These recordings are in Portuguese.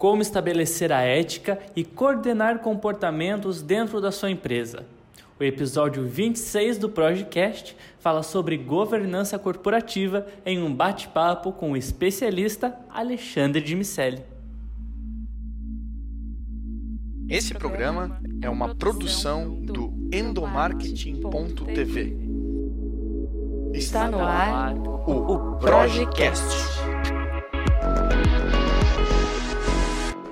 como estabelecer a ética e coordenar comportamentos dentro da sua empresa. O episódio 26 do Projecast fala sobre governança corporativa em um bate-papo com o especialista Alexandre de Micelli. Esse programa é uma produção do endomarketing.tv. Está no ar o Projecast.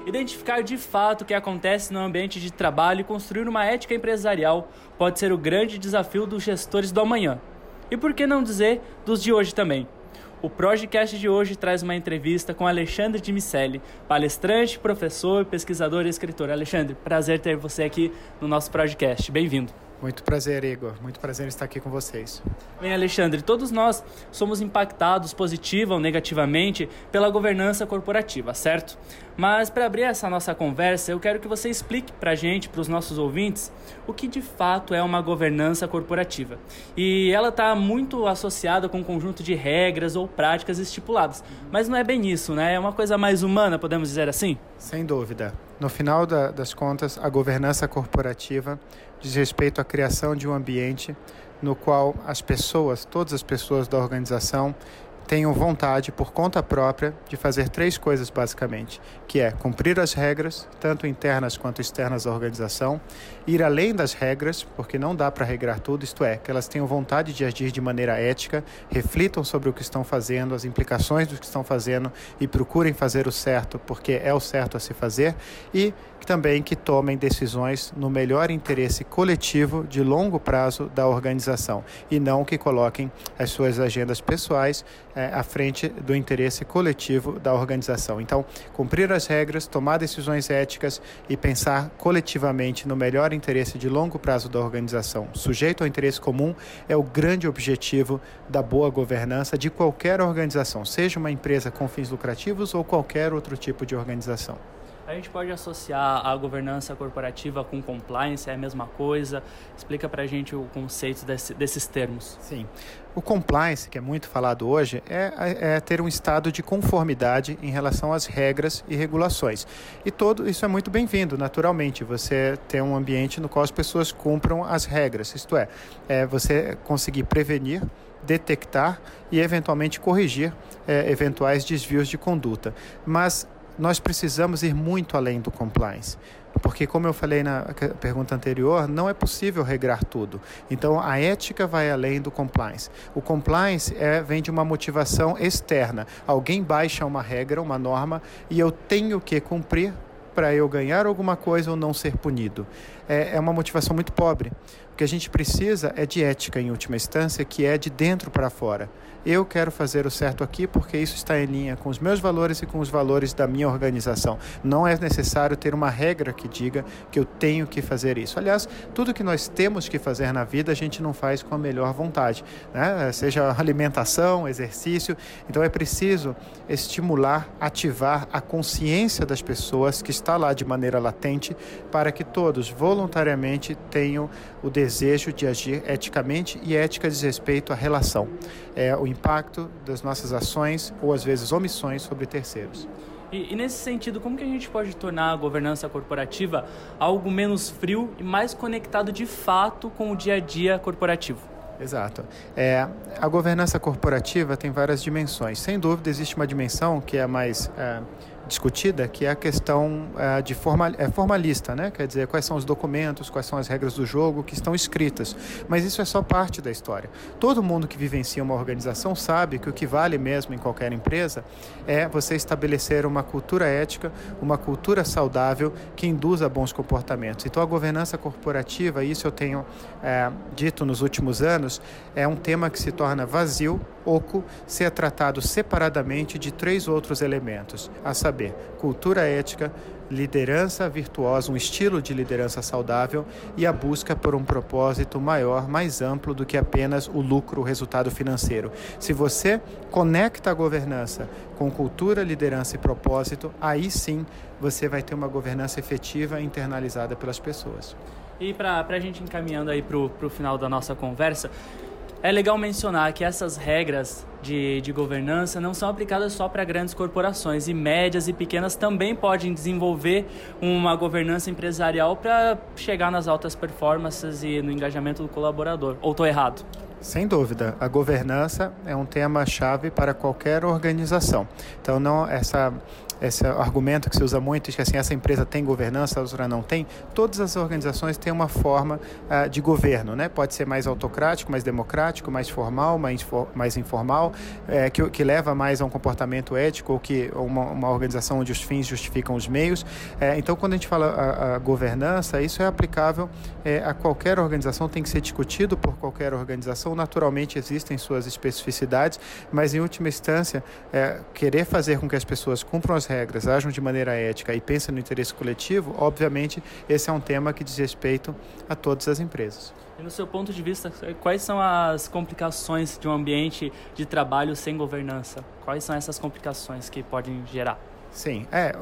Identificar de fato o que acontece no ambiente de trabalho e construir uma ética empresarial pode ser o grande desafio dos gestores do amanhã. E por que não dizer dos de hoje também? O Projecast de hoje traz uma entrevista com Alexandre de Micelli, palestrante, professor, pesquisador e escritor. Alexandre, prazer ter você aqui no nosso Projecast. Bem-vindo. Muito prazer, Igor. Muito prazer estar aqui com vocês. Bem, Alexandre, todos nós somos impactados positiva ou negativamente pela governança corporativa, certo? Mas para abrir essa nossa conversa, eu quero que você explique para a gente, para os nossos ouvintes, o que de fato é uma governança corporativa. E ela está muito associada com um conjunto de regras ou práticas estipuladas. Mas não é bem isso, né? É uma coisa mais humana, podemos dizer assim? Sem dúvida. No final da, das contas, a governança corporativa diz respeito à criação de um ambiente no qual as pessoas, todas as pessoas da organização, tenham vontade, por conta própria, de fazer três coisas basicamente, que é cumprir as regras, tanto internas quanto externas da organização, ir além das regras, porque não dá para regrar tudo, isto é, que elas tenham vontade de agir de maneira ética, reflitam sobre o que estão fazendo, as implicações do que estão fazendo e procurem fazer o certo, porque é o certo a se fazer, e também que tomem decisões no melhor interesse coletivo de longo prazo da organização e não que coloquem as suas agendas pessoais é, à frente do interesse coletivo da organização. Então, cumprir as regras, tomar decisões éticas e pensar coletivamente no melhor interesse de longo prazo da organização, sujeito ao interesse comum, é o grande objetivo da boa governança de qualquer organização, seja uma empresa com fins lucrativos ou qualquer outro tipo de organização. A gente pode associar a governança corporativa com compliance, é a mesma coisa? Explica para a gente o conceito desse, desses termos. Sim. O compliance, que é muito falado hoje, é, é, ter um estado de conformidade em relação às regras e regulações. E todo isso é muito bem-vindo, naturalmente. Você ter um ambiente no qual as pessoas cumpram as regras, isto é, é você conseguir prevenir detectar e eventualmente corrigir é, eventuais desvios de conduta. Mas nós precisamos ir muito além do compliance. Porque, como eu falei na pergunta anterior, não é possível regrar tudo. Então, a ética vai além do compliance. O compliance é, vem de uma motivação externa. Alguém baixa uma regra, uma norma, e eu tenho que cumprir para eu ganhar alguma coisa ou não ser punido. É, é uma motivação muito pobre. Que a gente precisa é de ética, em última instância, que é de dentro para fora eu quero fazer o certo aqui porque isso está em linha com os meus valores e com os valores da minha organização. Não é necessário ter uma regra que diga que eu tenho que fazer isso. Aliás, tudo que nós temos que fazer na vida a gente não faz com a melhor vontade, né? seja alimentação, exercício. Então é preciso estimular, ativar a consciência das pessoas que está lá de maneira latente para que todos voluntariamente tenham o desejo de agir eticamente e ética diz respeito à relação. É o impacto das nossas ações ou às vezes omissões sobre terceiros. E, e, nesse sentido, como que a gente pode tornar a governança corporativa algo menos frio e mais conectado de fato com o dia a dia corporativo? Exato. É, a governança corporativa tem várias dimensões. Sem dúvida, existe uma dimensão que é mais é, discutida, que é a questão uh, de formal, é formalista, né? quer dizer, quais são os documentos, quais são as regras do jogo que estão escritas. Mas isso é só parte da história. Todo mundo que vivencia uma organização sabe que o que vale mesmo em qualquer empresa é você estabelecer uma cultura ética, uma cultura saudável que induza bons comportamentos. Então, a governança corporativa, isso eu tenho é, dito nos últimos anos, é um tema que se torna vazio, oco, ser tratado separadamente de três outros elementos, a saber, cultura ética, liderança virtuosa, um estilo de liderança saudável e a busca por um propósito maior, mais amplo do que apenas o lucro, o resultado financeiro. Se você conecta a governança com cultura, liderança e propósito, aí sim você vai ter uma governança efetiva internalizada pelas pessoas. E para a gente encaminhando aí para o final da nossa conversa, É legal mencionar que essas regras de, de governança não são aplicadas só para grandes corporações e médias e pequenas também podem desenvolver uma governança empresarial para chegar nas altas performances e no engajamento do colaborador. Ou estou errado? Sem dúvida, a governança é um tema chave para qualquer organização. Então, não essa esse argumento que se usa muito, que assim, essa empresa tem governança, a outra não tem, todas as organizações têm uma forma uh, de governo, né? Pode ser mais autocrático, mais democrático, mais formal, mais, for, mais informal, é, que, que leva mais a um comportamento ético ou que uma, uma organização onde os fins justificam os meios. É, então, quando a gente fala a, a governança, isso é aplicável é, a qualquer organização, tem que ser discutido por qualquer organização. Naturalmente, existem suas especificidades, mas em última instância, querer fazer com que as pessoas cumpram as regras, ajam de maneira ética e pensem no interesse coletivo, obviamente esse é um tema que diz respeito a todas as empresas. E no seu ponto de vista, quais são as complicações de um ambiente de trabalho sem governança? Quais são essas complicações que podem gerar? Sim, é,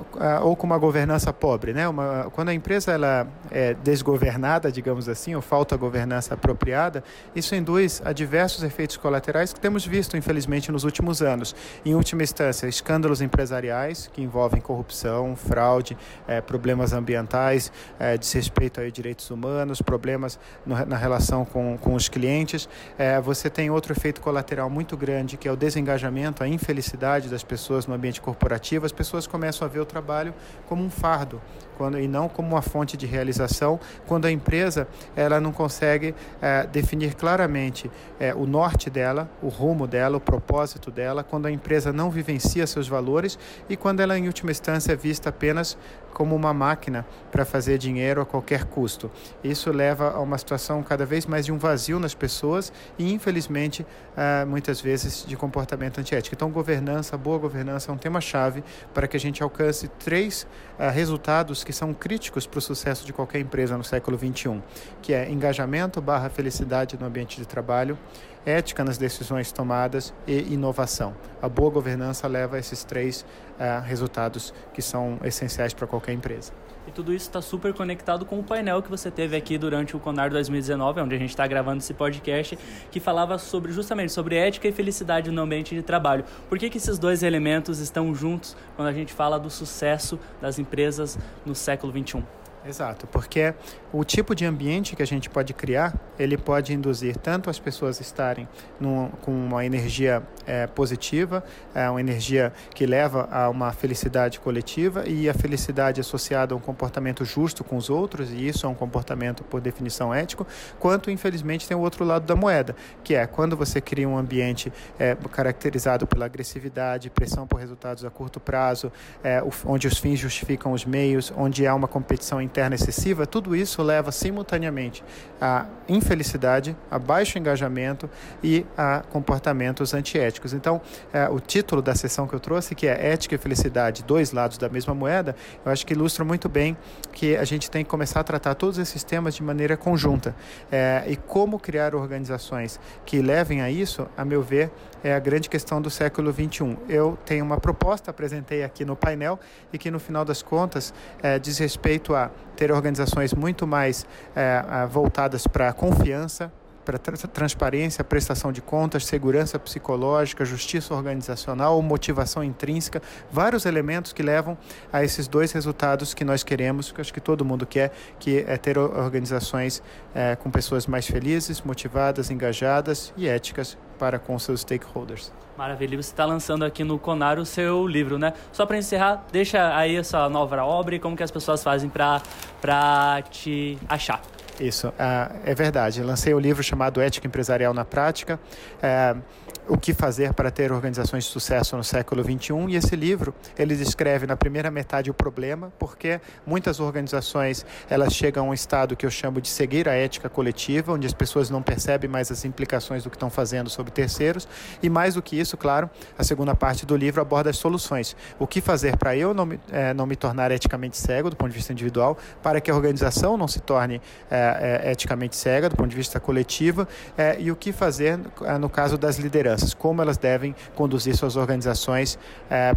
ou com uma governança pobre, né? Uma, quando a empresa ela é desgovernada, digamos assim, ou falta governança apropriada, isso induz a diversos efeitos colaterais que temos visto, infelizmente, nos últimos anos. Em última instância, escândalos empresariais que envolvem corrupção, fraude, é, problemas ambientais, é, desrespeito a direitos humanos, problemas no, na relação com, com os clientes. É, você tem outro efeito colateral muito grande, que é o desengajamento, a infelicidade das pessoas no ambiente corporativo. As pessoas pessoas começam a ver o trabalho como um fardo quando, e não como uma fonte de realização, quando a empresa ela não consegue é, definir claramente é, o norte dela, o rumo dela, o propósito dela, quando a empresa não vivencia seus valores e quando ela, em última instância, é vista apenas como uma máquina para fazer dinheiro a qualquer custo. Isso leva a uma situação cada vez mais de um vazio nas pessoas e, infelizmente, uh, muitas vezes de comportamento antiético. Então, governança, boa governança é um tema-chave para que a gente alcance três uh, resultados que são críticos para o sucesso de qualquer empresa no século XXI, que é engajamento barra felicidade no ambiente de trabalho, ética nas decisões tomadas e inovação. A boa governança leva a esses três uh, resultados que são essenciais para qualquer empresa. E tudo isso está super conectado com o painel que você teve aqui durante o Conar 2019, onde a gente está gravando esse podcast, que falava sobre justamente sobre ética e felicidade no ambiente de trabalho. Por que, que esses dois elementos estão juntos quando a gente fala do sucesso das empresas no século 21? Exato, porque o tipo de ambiente que a gente pode criar, ele pode induzir tanto as pessoas estarem num, com uma energia é, positiva, é, uma energia que leva a uma felicidade coletiva e a felicidade associada a um comportamento justo com os outros, e isso é um comportamento por definição ético, quanto infelizmente tem o outro lado da moeda, que é quando você cria um ambiente é, caracterizado pela agressividade, pressão por resultados a curto prazo, é, onde os fins justificam os meios, onde há uma competição interna interna excessiva, tudo isso leva simultaneamente à infelicidade, a baixo engajamento e a comportamentos antiéticos. Então, é, o título da sessão que eu trouxe, que é Ética e Felicidade, dois lados da mesma moeda, eu acho que ilustra muito bem que a gente tem que começar a tratar todos esses temas de maneira conjunta. É, e como criar organizações que levem a isso, a meu ver, é a grande questão do século XXI. Eu tenho uma proposta, apresentei aqui no painel, e que no final das contas é, diz respeito a ter organizações muito mais é, voltadas para a confiança, para transparência, prestação de contas, segurança psicológica, justiça organizacional, motivação intrínseca, vários elementos que levam a esses dois resultados que nós queremos, que acho que todo mundo quer, que é ter organizações é, com pessoas mais felizes, motivadas, engajadas e éticas para com seus stakeholders. Maravilha, você está lançando aqui no Conar o seu livro, né? Só para encerrar, deixa aí a sua nova obra e como que as pessoas fazem para te achar. Isso, ah, é verdade. lancei um livro chamado Ética Empresarial na Prática. É, o que fazer para ter organizações de sucesso no século 21 e esse livro ele descreve na primeira metade o problema porque muitas organizações elas chegam a um estado que eu chamo de cegueira ética coletiva onde as pessoas não percebem mais as implicações do que estão fazendo sobre terceiros e mais do que isso claro a segunda parte do livro aborda as soluções o que fazer para eu não me, é, não me tornar eticamente cego do ponto de vista individual para que a organização não se torne é, é, é, eticamente cega, do ponto de vista coletivo, é, e o que fazer é, no caso das lideranças, como elas devem conduzir suas organizações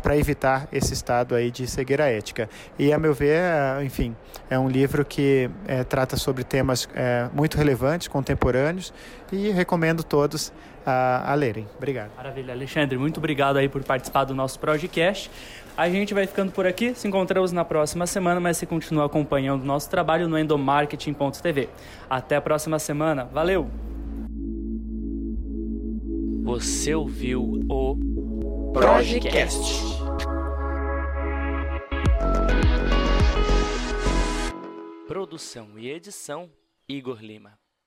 para evitar esse estado aí de cegueira ética. E, a meu ver, enfim, é um livro que trata sobre temas muito relevantes, contemporâneos, e recomendo todos a, a lerem. Obrigado. Maravilha, Alexandre, muito obrigado aí por participar do nosso podcast. A gente vai ficando por aqui, se encontramos na próxima semana, mas você continua acompanhando o nosso trabalho no endomarketing.tv. Até a próxima semana, valeu! Você ouviu o Projecast. Produção e edição Igor Lima.